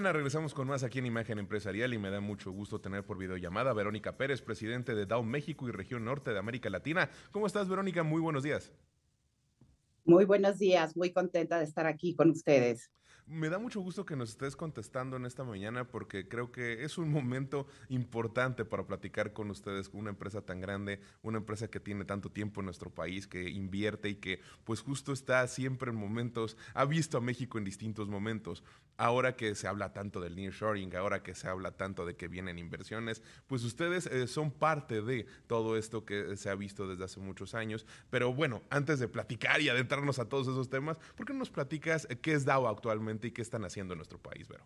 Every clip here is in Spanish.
Regresamos con más aquí en Imagen Empresarial y me da mucho gusto tener por videollamada a Verónica Pérez, presidente de Dow México y región norte de América Latina. ¿Cómo estás, Verónica? Muy buenos días. Muy buenos días, muy contenta de estar aquí con ustedes. Me da mucho gusto que nos estés contestando en esta mañana porque creo que es un momento importante para platicar con ustedes, con una empresa tan grande, una empresa que tiene tanto tiempo en nuestro país, que invierte y que pues justo está siempre en momentos, ha visto a México en distintos momentos. Ahora que se habla tanto del nearshoring, ahora que se habla tanto de que vienen inversiones, pues ustedes eh, son parte de todo esto que se ha visto desde hace muchos años. Pero bueno, antes de platicar y adentrarnos a todos esos temas, ¿por qué no nos platicas eh, qué es DAO actualmente? Y qué están haciendo en nuestro país, Vero.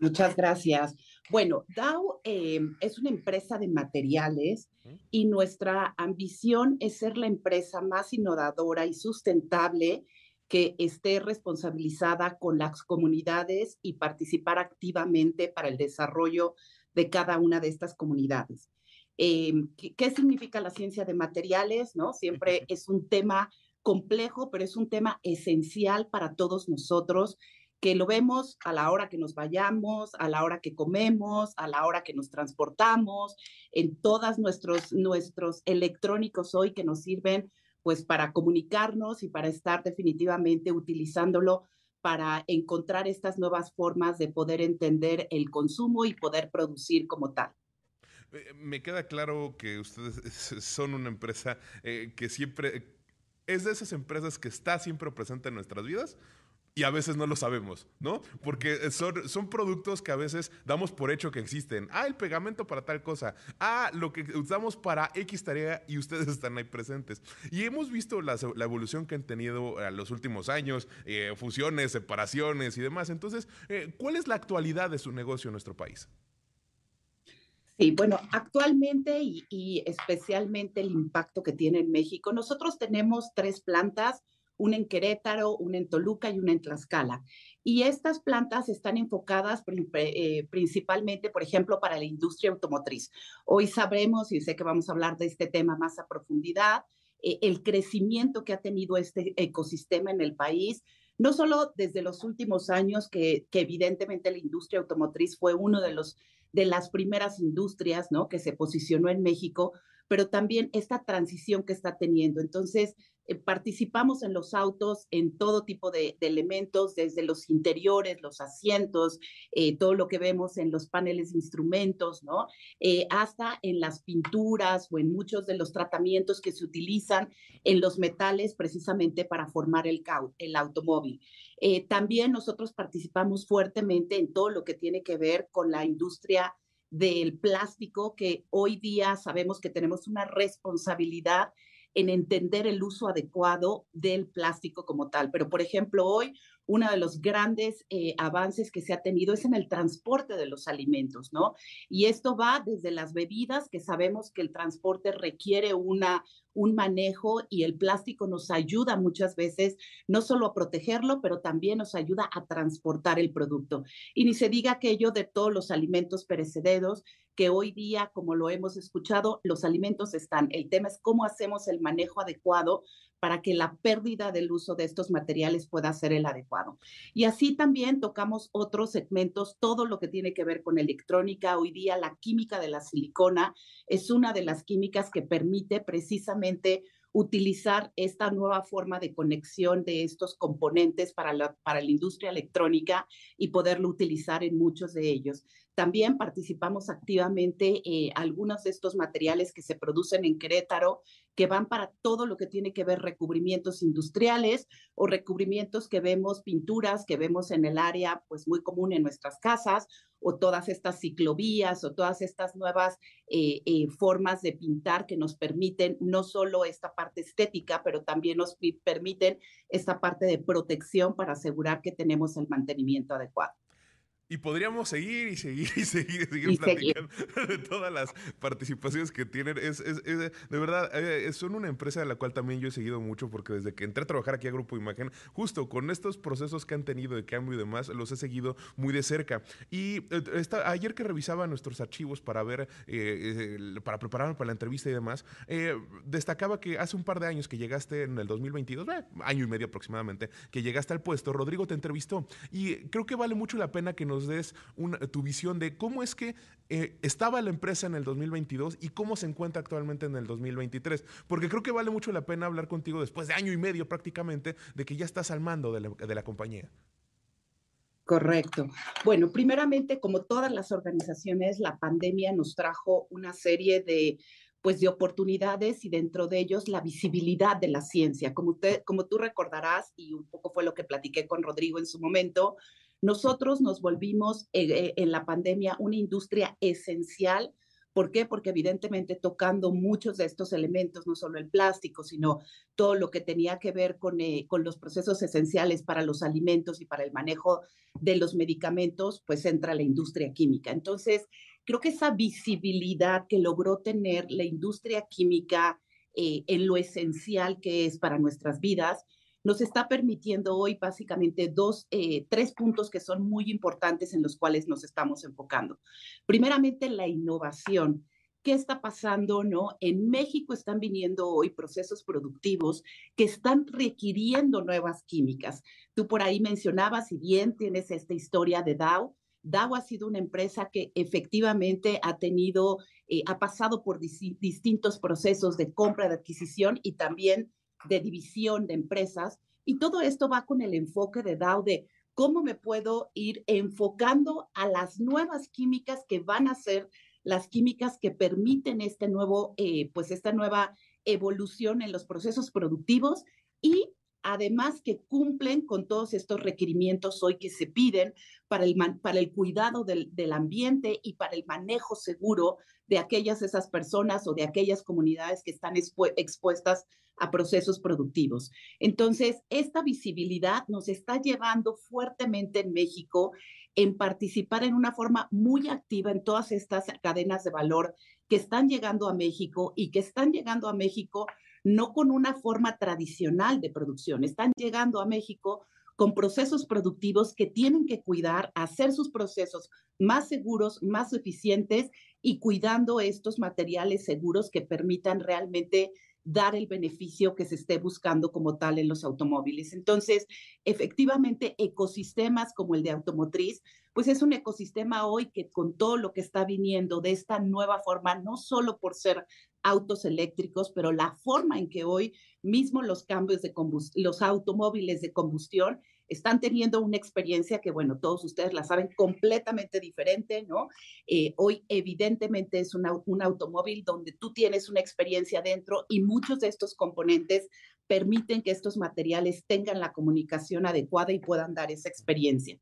Muchas gracias. Bueno, Dow eh, es una empresa de materiales y nuestra ambición es ser la empresa más innovadora y sustentable que esté responsabilizada con las comunidades y participar activamente para el desarrollo de cada una de estas comunidades. Eh, ¿qué, ¿qué, significa la ciencia de materiales? ¿no? Siempre es un tema complejo, pero es un tema esencial para todos nosotros, que lo vemos a la hora que nos vayamos, a la hora que comemos, a la hora que nos transportamos, en todos nuestros, nuestros electrónicos hoy que nos sirven pues para comunicarnos y para estar definitivamente utilizándolo para encontrar estas nuevas formas de poder entender el consumo y poder producir como tal. Eh, me queda claro que ustedes son una empresa eh, que siempre es de esas empresas que está siempre presente en nuestras vidas y a veces no lo sabemos, ¿no? Porque son, productos que a veces damos por hecho que existen. Ah, el pegamento para tal cosa. Ah, lo que usamos para X tarea y ustedes están ahí presentes. Y hemos visto la, evolución que han tenido en los últimos años, eh, fusiones, separaciones y demás. Entonces, eh, ¿cuál es la actualidad de su negocio en nuestro país? Sí, bueno, actualmente y, especialmente el impacto que tiene en México, nosotros tenemos tres plantas, una en Querétaro, una en Toluca y una en Tlaxcala. Y estas plantas están enfocadas eh, principalmente, por ejemplo, para la industria automotriz. Hoy sabremos, y sé que vamos a hablar de este tema más a profundidad, eh, el crecimiento que ha tenido este ecosistema en el país, no solo desde los últimos años, que, que evidentemente la industria automotriz fue uno de los de las primeras industrias, ¿no? Que se posicionó en México, pero también esta transición que está teniendo. Entonces, eh, participamos en los autos en todo tipo de, elementos, desde los interiores, los asientos, eh, todo lo que vemos en los paneles de instrumentos, ¿no? Eh, hasta en las pinturas o en muchos de los tratamientos que se utilizan en los metales precisamente para formar el, el automóvil. También nosotros participamos fuertemente en todo lo que tiene que ver con la industria del plástico, que hoy día sabemos que tenemos una responsabilidad en entender el uso adecuado del plástico como tal. Pero, por ejemplo, hoy uno de los grandes eh, avances que se ha tenido es en el transporte de los alimentos, ¿no? Y esto va desde las bebidas, que sabemos que el transporte requiere una, un manejo y el plástico nos ayuda muchas veces no solo a protegerlo, pero también nos ayuda a transportar el producto. Y ni se diga aquello de todos los alimentos perecederos, que hoy día, como lo hemos escuchado, los alimentos están. El tema es cómo hacemos el manejo adecuado para que la pérdida del uso de estos materiales pueda ser el adecuado. Y así también tocamos otros segmentos, todo lo que tiene que ver con electrónica. Hoy día la química de la silicona es una de las químicas que permite precisamente utilizar esta nueva forma de conexión de estos componentes para la, para la industria electrónica y poderlo utilizar en muchos de ellos. También participamos activamente en eh, algunos de estos materiales que se producen en Querétaro, que van para todo lo que tiene que ver recubrimientos industriales o recubrimientos que vemos, pinturas que vemos en el área, pues muy común en nuestras casas, o todas estas ciclovías o todas estas nuevas eh, eh, formas de pintar que nos permiten no solo esta parte estética, pero también nos permiten esta parte de protección para asegurar que tenemos el mantenimiento adecuado. Y podríamos seguir y seguir y seguir y seguir platicando de todas las participaciones que tienen. Es, es, de verdad, eh, son una empresa de la cual también yo he seguido mucho porque desde que entré a trabajar aquí a Grupo Imagen, justo con estos procesos que han tenido de cambio y demás, los he seguido muy de cerca. Y eh, esta, ayer que revisaba nuestros archivos para ver, eh, para prepararme para la entrevista y demás, destacaba que hace un par de años que llegaste en el 2022, año y medio aproximadamente, que llegaste al puesto, Rodrigo te entrevistó. Y creo que vale mucho la pena que nos nos des tu visión de cómo es que eh, estaba la empresa en el 2022 y cómo se encuentra actualmente en el 2023. Porque creo que vale mucho la pena hablar contigo después de año y medio prácticamente de que ya estás al mando de la, compañía. Correcto. Bueno, primeramente, como todas las organizaciones, la pandemia nos trajo una serie de pues de oportunidades y dentro de ellos la visibilidad de la ciencia. Como, como tú recordarás, y un poco fue lo que platiqué con Rodrigo en su momento, nosotros nos volvimos eh, eh, en la pandemia una industria esencial. ¿Por qué? Porque evidentemente tocando muchos de estos elementos, no solo el plástico, sino todo lo que tenía que ver con, eh, con los procesos esenciales para los alimentos y para el manejo de los medicamentos, pues entra la industria química. Entonces, creo que esa visibilidad que logró tener la industria química en lo esencial que es para nuestras vidas, nos está permitiendo hoy básicamente dos, eh, tres puntos que son muy importantes en los cuales nos estamos enfocando. Primeramente, la innovación. ¿Qué está pasando? No? En México están viniendo hoy procesos productivos que están requiriendo nuevas químicas. Tú por ahí mencionabas, si bien tienes esta historia de Dow, Dow ha sido una empresa que efectivamente ha tenido, eh, ha pasado por distintos procesos de compra, de adquisición y también de división de empresas. Y todo esto va con el enfoque de Dow de cómo me puedo ir enfocando a las nuevas químicas que van a ser las químicas que permiten este nuevo, eh, pues esta nueva evolución en los procesos productivos y además que cumplen con todos estos requerimientos hoy que se piden para el, para el cuidado del, del, ambiente y para el manejo seguro de aquellas esas personas o de aquellas comunidades que están expuestas a procesos productivos. Entonces, esta visibilidad nos está llevando fuertemente en México en participar en una forma muy activa en todas estas cadenas de valor que están llegando a México y que están llegando a México no con una forma tradicional de producción, están llegando a México con procesos productivos que tienen que cuidar, hacer sus procesos más seguros, más eficientes y cuidando estos materiales seguros que permitan realmente dar el beneficio que se esté buscando como tal en los automóviles. Entonces, efectivamente, ecosistemas como el de automotriz, pues es un ecosistema hoy que con todo lo que está viniendo de esta nueva forma, no solo por ser autos eléctricos, pero la forma en que hoy mismo los cambios de los automóviles de combustión están teniendo una experiencia que, bueno, todos ustedes la saben, completamente diferente, ¿no? Eh, hoy evidentemente es un automóvil donde tú tienes una experiencia dentro y muchos de estos componentes permiten que estos materiales tengan la comunicación adecuada y puedan dar esa experiencia.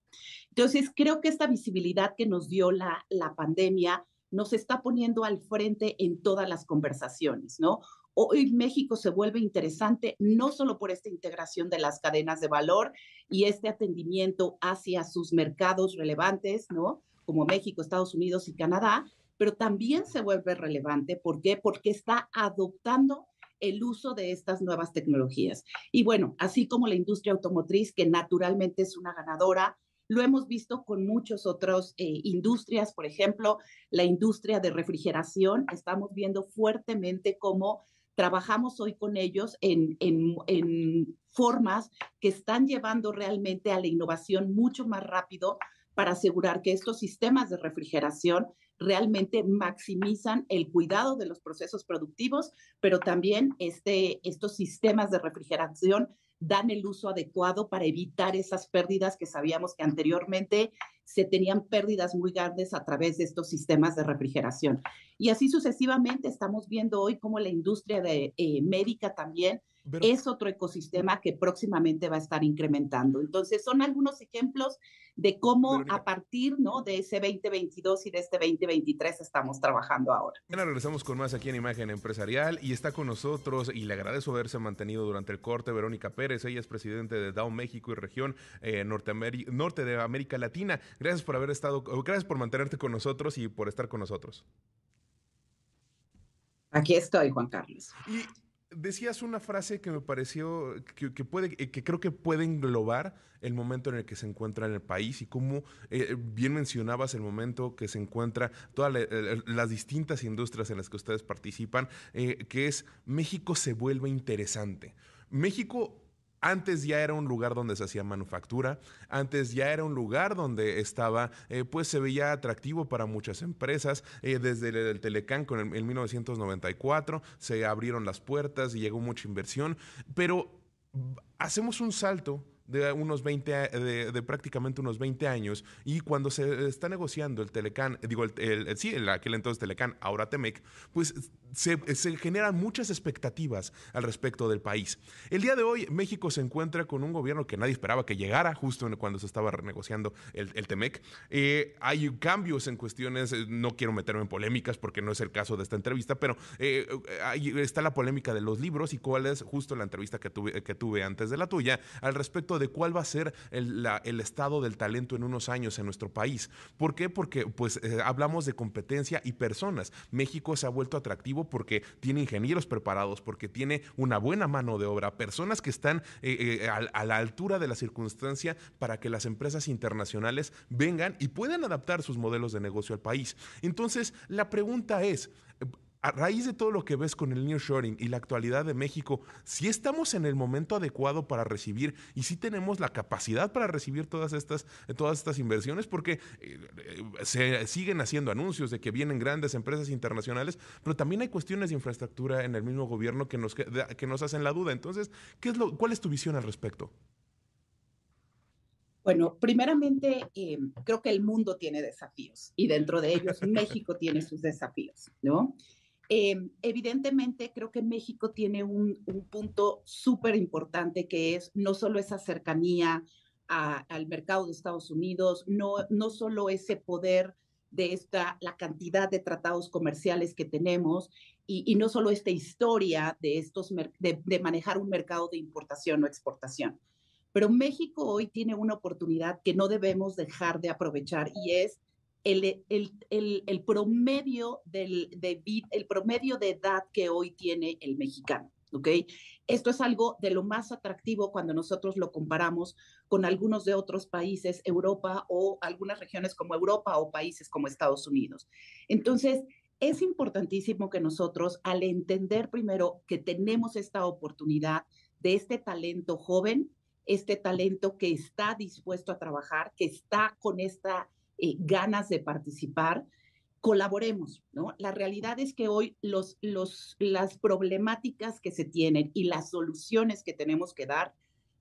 Entonces, creo que esta visibilidad que nos dio la, la pandemia nos está poniendo al frente en todas las conversaciones, ¿no? Hoy México se vuelve interesante no solo por esta integración de las cadenas de valor y este atendimiento hacia sus mercados relevantes, ¿no? Como México, Estados Unidos y Canadá, pero también se vuelve relevante. ¿Por qué? Porque está adoptando el uso de estas nuevas tecnologías. Y bueno, así como la industria automotriz, que naturalmente es una ganadora, lo hemos visto con muchas otras eh, industrias, por ejemplo, la industria de refrigeración. Estamos viendo fuertemente cómo trabajamos hoy con ellos en, en, formas que están llevando realmente a la innovación mucho más rápido para asegurar que estos sistemas de refrigeración realmente maximizan el cuidado de los procesos productivos, pero también este, estos sistemas de refrigeración dan el uso adecuado para evitar esas pérdidas que sabíamos que anteriormente se tenían pérdidas muy grandes a través de estos sistemas de refrigeración. Y así sucesivamente estamos viendo hoy cómo la industria de, eh, médica también es otro ecosistema que próximamente va a estar incrementando. Entonces, son algunos ejemplos de cómo a partir ¿no? de ese 2022 y de este 2023 estamos trabajando ahora. Bueno, regresamos con más aquí en Imagen Empresarial y está con nosotros y le agradezco haberse mantenido durante el corte Verónica Pérez. Ella es presidente de Dow México y región eh, norte de América Latina. Gracias por haber estado, gracias por mantenerte con nosotros y por estar con nosotros. Aquí estoy, Juan Carlos. Y decías una frase que me pareció que, puede, que creo que puede englobar el momento en el que se encuentra en el país y cómo eh, bien mencionabas el momento que se encuentra todas las distintas industrias en las que ustedes participan, eh, que es México se vuelve interesante. México antes ya era un lugar donde se hacía manufactura, antes ya era un lugar donde estaba, eh, pues se veía atractivo para muchas empresas. Eh, desde el, Telecán con el, 1994 se abrieron las puertas y llegó mucha inversión, pero hacemos un salto de unos 20, de, prácticamente unos 20 años, y cuando se está negociando el Telecán, digo, el, sí, el, aquel entonces Telecán, ahora Temec, pues se, generan muchas expectativas al respecto del país. El día de hoy México se encuentra con un gobierno que nadie esperaba que llegara justo cuando se estaba renegociando el, el Temec. Eh, hay cambios en cuestiones, eh, no quiero meterme en polémicas porque no es el caso de esta entrevista, pero eh, ahí está la polémica de los libros y cuál es justo la entrevista que tuve, que tuve antes de la tuya al respecto de cuál va a ser el, estado del talento en unos años en nuestro país. ¿Por qué? Porque pues eh, hablamos de competencia y personas. México se ha vuelto atractivo porque tiene ingenieros preparados, porque tiene una buena mano de obra, personas que están eh, eh, a, la altura de la circunstancia para que las empresas internacionales vengan y puedan adaptar sus modelos de negocio al país. Entonces, la pregunta es, a raíz de todo lo que ves con el nearshoring y la actualidad de México, si estamos en el momento adecuado para recibir y si tenemos la capacidad para recibir todas estas, todas estas inversiones, porque eh, se siguen haciendo anuncios de que vienen grandes empresas internacionales, pero también hay cuestiones de infraestructura en el mismo gobierno que nos, que nos hacen la duda. Entonces, ¿qué es lo, ¿cuál es tu visión al respecto? Bueno, primeramente, eh, creo que el mundo tiene desafíos y dentro de ellos México tiene sus desafíos, ¿no? Em, evidentemente, creo que México tiene un, punto súper importante que es no solo esa cercanía al mercado de Estados Unidos, no, no solo ese poder de esta, la cantidad de tratados comerciales que tenemos y, no solo esta historia de, estos, de manejar un mercado de importación o exportación. Pero México hoy tiene una oportunidad que no debemos dejar de aprovechar y es el, el, el, promedio del, de, el promedio de edad que hoy tiene el mexicano. ¿ok? Esto es algo de lo más atractivo cuando nosotros lo comparamos con algunos de otros países, Europa o algunas regiones como Europa o países como Estados Unidos. Entonces, es importantísimo que nosotros, al entender primero que tenemos esta oportunidad de este talento joven, este talento que está dispuesto a trabajar, que está con esta eh, ganas de participar, colaboremos, ¿no? La realidad es que hoy los, los, las problemáticas que se tienen y las soluciones que tenemos que dar,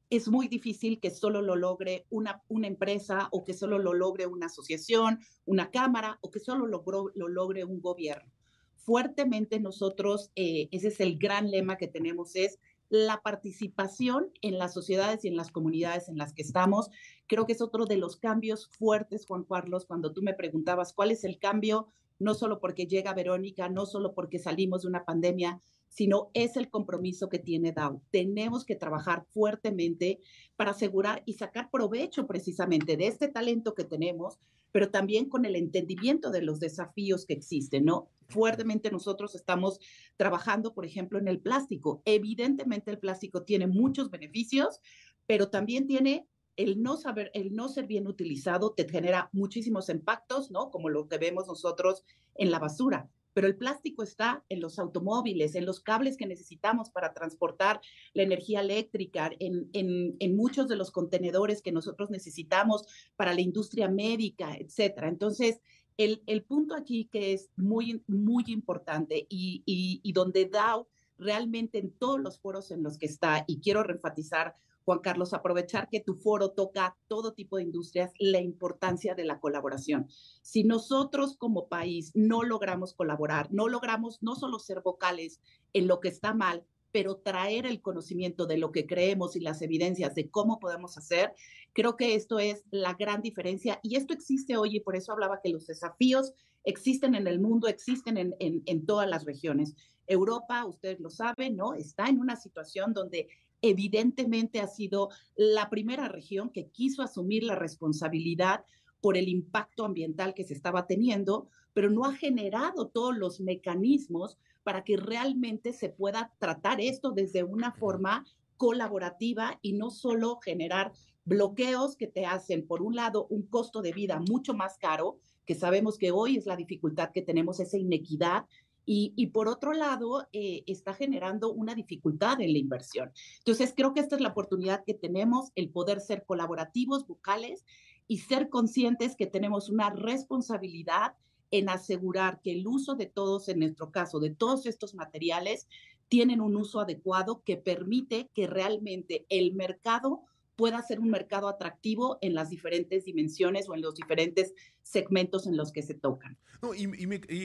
es muy difícil que solo lo logre una, empresa o que solo lo logre una asociación, una cámara o que solo lo, lo logre un gobierno. Fuertemente nosotros, eh, ese es el gran lema que tenemos, es la participación en las sociedades y en las comunidades en las que estamos. Creo que es otro de los cambios fuertes, Juan Carlos, cuando tú me preguntabas cuál es el cambio, no solo porque llega Verónica, no solo porque salimos de una pandemia, sino es el compromiso que tiene DAO. Tenemos que trabajar fuertemente para asegurar y sacar provecho precisamente de este talento que tenemos, pero también con el entendimiento de los desafíos que existen, ¿no? Fuertemente nosotros estamos trabajando, por ejemplo, en el plástico. Evidentemente el plástico tiene muchos beneficios, pero también tiene el no saber, el no ser bien utilizado te genera muchísimos impactos, ¿no? Como lo que vemos nosotros en la basura pero el plástico está en los automóviles, en los cables que necesitamos para transportar la energía eléctrica, en, en, muchos de los contenedores que nosotros necesitamos para la industria médica, etcétera. Entonces, el, el, punto aquí que es muy, muy importante y, y, y donde DAO realmente en todos los foros en los que está, y quiero reenfatizar Juan Carlos, aprovechar que tu foro toca todo tipo de industrias, la importancia de la colaboración. Si nosotros como país no logramos colaborar, no logramos no solo ser vocales en lo que está mal, pero traer el conocimiento de lo que creemos y las evidencias de cómo podemos hacer, creo que esto es la gran diferencia y esto existe hoy y por eso hablaba que los desafíos existen en el mundo, existen en, en, todas las regiones. Europa, ustedes lo saben, ¿no? Está en una situación donde evidentemente ha sido la primera región que quiso asumir la responsabilidad por el impacto ambiental que se estaba teniendo, pero no ha generado todos los mecanismos para que realmente se pueda tratar esto desde una forma colaborativa y no solo generar bloqueos que te hacen, por un lado, un costo de vida mucho más caro, que sabemos que hoy es la dificultad que tenemos, esa inequidad, y, por otro lado, eh, está generando una dificultad en la inversión. Entonces, creo que esta es la oportunidad que tenemos, el poder ser colaborativos, vocales y ser conscientes que tenemos una responsabilidad en asegurar que el uso de todos, en nuestro caso, de todos estos materiales, tienen un uso adecuado que permite que realmente el mercado pueda ser un mercado atractivo en las diferentes dimensiones o en los diferentes segmentos en los que se tocan. No, y,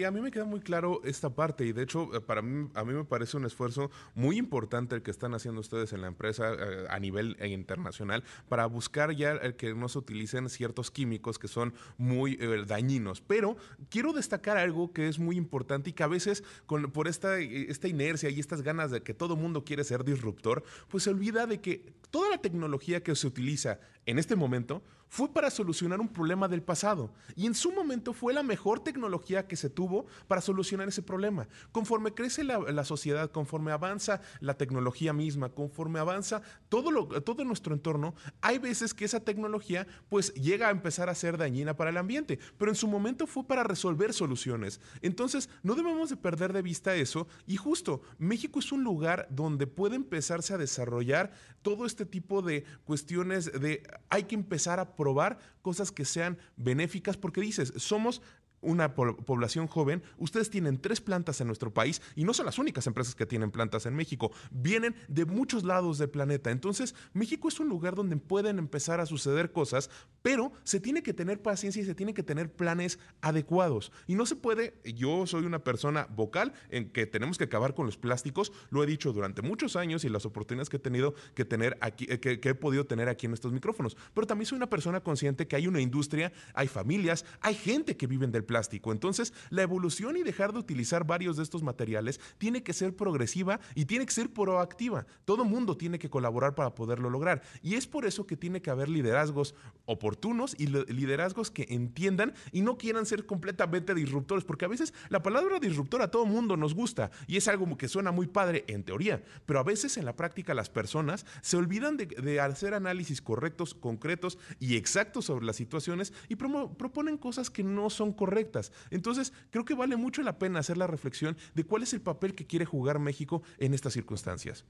a mí me queda muy claro esta parte y de hecho eh, para mí, a mí me parece un esfuerzo muy importante el que están haciendo ustedes en la empresa eh, a nivel eh, internacional para buscar ya el que no se utilicen ciertos químicos que son muy dañinos. Pero quiero destacar algo que es muy importante y que a veces con, por esta, esta inercia y estas ganas de que todo mundo quiere ser disruptor, pues se olvida de que toda la tecnología que se utiliza en este momento fue para solucionar un problema del pasado y en su momento fue la mejor tecnología que se tuvo para solucionar ese problema. Conforme crece la, sociedad, conforme avanza la tecnología misma, conforme avanza todo, todo nuestro entorno, hay veces que esa tecnología pues llega a empezar a ser dañina para el ambiente, pero en su momento fue para resolver soluciones. Entonces no debemos de perder de vista eso y justo México es un lugar donde puede empezarse a desarrollar todo este tipo de cuestiones de hay que empezar a probar cosas que sean benéficas porque dices, somos una población joven, ustedes tienen tres plantas en nuestro país y no son las únicas empresas que tienen plantas en México, vienen de muchos lados del planeta. Entonces, México es un lugar donde pueden empezar a suceder cosas, pero se tiene que tener paciencia y se tiene que tener planes adecuados. Y no se puede, yo soy una persona vocal en que tenemos que acabar con los plásticos, lo he dicho durante muchos años y las oportunidades que he tenido que tener aquí, eh, que, que he podido tener aquí en estos micrófonos, pero también soy una persona consciente que hay una industria, hay familias, hay gente que viven del plástico. Entonces, la evolución y dejar de utilizar varios de estos materiales tiene que ser progresiva y tiene que ser proactiva. Todo mundo tiene que colaborar para poderlo lograr. Y es por eso que tiene que haber liderazgos oportunos y liderazgos que entiendan y no quieran ser completamente disruptores, porque a veces la palabra disruptor a todo mundo nos gusta y es algo que suena muy padre en teoría, pero a veces en la práctica las personas se olvidan de, hacer análisis correctos, concretos y exactos sobre las situaciones y proponen cosas que no son correctas entonces, creo que vale mucho la pena hacer la reflexión de cuál es el papel que quiere jugar México en estas circunstancias.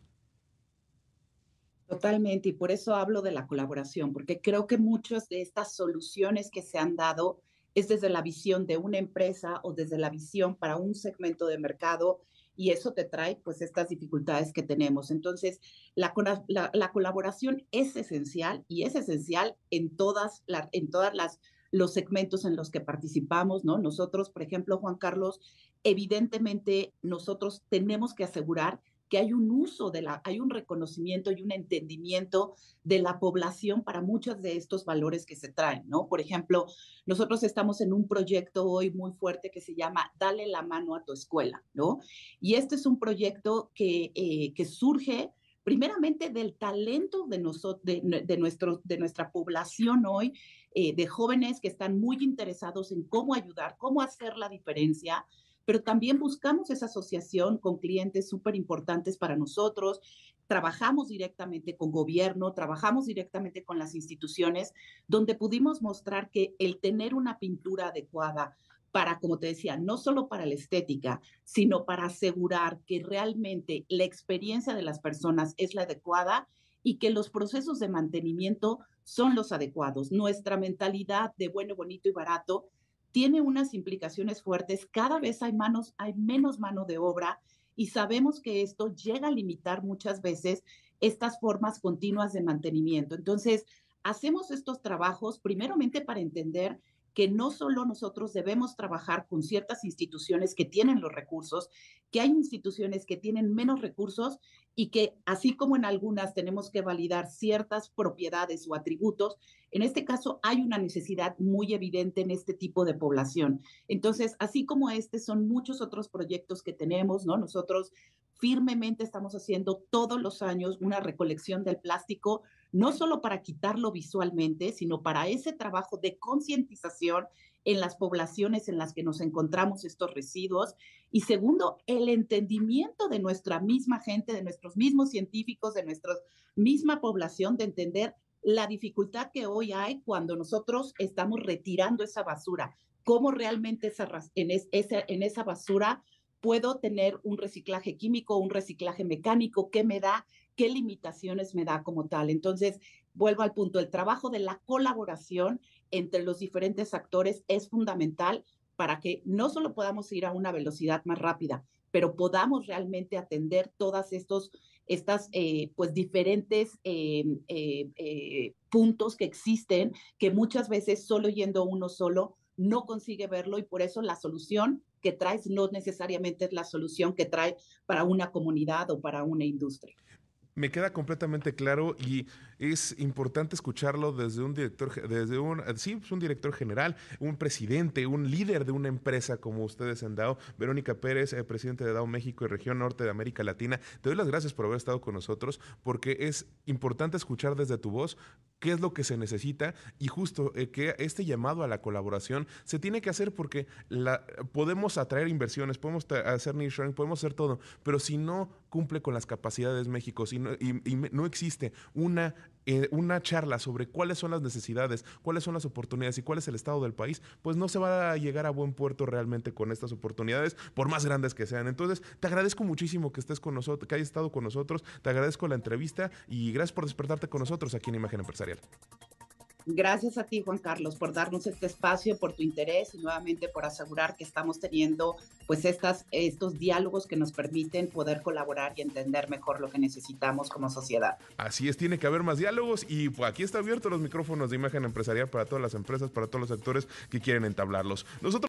Totalmente, y por eso hablo de la colaboración, porque creo que muchas de estas soluciones que se han dado es desde la visión de una empresa o desde la visión para un segmento de mercado y eso te trae pues estas dificultades que tenemos. Entonces, la, la, colaboración es esencial y es esencial en todas, en todas las los segmentos en los que participamos, ¿no? Nosotros, por ejemplo, Juan Carlos, evidentemente nosotros tenemos que asegurar que hay un uso de la, hay un reconocimiento y un entendimiento de la población para muchos de estos valores que se traen, ¿no? Por ejemplo, nosotros estamos en un proyecto hoy muy fuerte que se llama Dale la mano a tu escuela, ¿no? Y este es un proyecto que, eh, que surge primeramente del talento de, de, nuestro, de nuestra población hoy eh, de jóvenes que están muy interesados en cómo ayudar, cómo hacer la diferencia, pero también buscamos esa asociación con clientes súper importantes para nosotros. Trabajamos directamente con gobierno, trabajamos directamente con las instituciones, donde pudimos mostrar que el tener una pintura adecuada para, como te decía, no solo para la estética, sino para asegurar que realmente la experiencia de las personas es la adecuada y que los procesos de mantenimiento son los adecuados. Nuestra mentalidad de bueno, bonito y barato tiene unas implicaciones fuertes. Cada vez hay hay menos mano de obra y sabemos que esto llega a limitar muchas veces estas formas continuas de mantenimiento. Entonces, hacemos estos trabajos primeramente para entender que no solo nosotros debemos trabajar con ciertas instituciones que tienen los recursos, que hay instituciones que tienen menos recursos y que así como en algunas tenemos que validar ciertas propiedades o atributos, en este caso hay una necesidad muy evidente en este tipo de población. Entonces, así como este, son muchos otros proyectos que tenemos, ¿no? Nosotros firmemente estamos haciendo todos los años una recolección del plástico, no solo para quitarlo visualmente, sino para ese trabajo de concientización en las poblaciones en las que nos encontramos estos residuos. Y segundo, el entendimiento de nuestra misma gente, de nuestros mismos científicos, de nuestra misma población, de entender la dificultad que hoy hay cuando nosotros estamos retirando esa basura, cómo realmente esa, en, esa, en esa basura puedo tener un reciclaje químico, un reciclaje mecánico, qué me da, qué limitaciones me da como tal. Entonces, vuelvo al punto, el trabajo de la colaboración entre los diferentes actores es fundamental para que no solo podamos ir a una velocidad más rápida, pero podamos realmente atender todas estos estas eh, pues diferentes eh, eh, puntos que existen que muchas veces solo yendo uno solo no consigue verlo y por eso la solución que traes no necesariamente es la solución que trae para una comunidad o para una industria. Me queda completamente claro y es importante escucharlo desde un director, desde un, sí, pues un director general, un presidente, un líder de una empresa como ustedes han dado. Verónica Pérez, eh, presidente de DAO México y región norte de América Latina. Te doy las gracias por haber estado con nosotros porque es importante escuchar desde tu voz qué es lo que se necesita y justo eh, que este llamado a la colaboración se tiene que hacer porque la, podemos atraer inversiones, podemos hacer nearshoring, podemos hacer todo, pero si no cumple con las capacidades México, si no, y, no existe una eh, una charla sobre cuáles son las necesidades, cuáles son las oportunidades y cuál es el estado del país, pues no se va a llegar a buen puerto realmente con estas oportunidades, por más grandes que sean. Entonces, te agradezco muchísimo que estés con nosotros, que hayas estado con nosotros, te agradezco la entrevista y gracias por despertarte con nosotros aquí en Imagen Empresarial. Gracias a ti, Juan Carlos, por darnos este espacio, por tu interés y nuevamente por asegurar que estamos teniendo pues estas, estos diálogos que nos permiten poder colaborar y entender mejor lo que necesitamos como sociedad. Así es, tiene que haber más diálogos y pues, aquí está abierto los micrófonos de imagen empresarial para todas las empresas, para todos los sectores que quieren entablarlos. Nosotros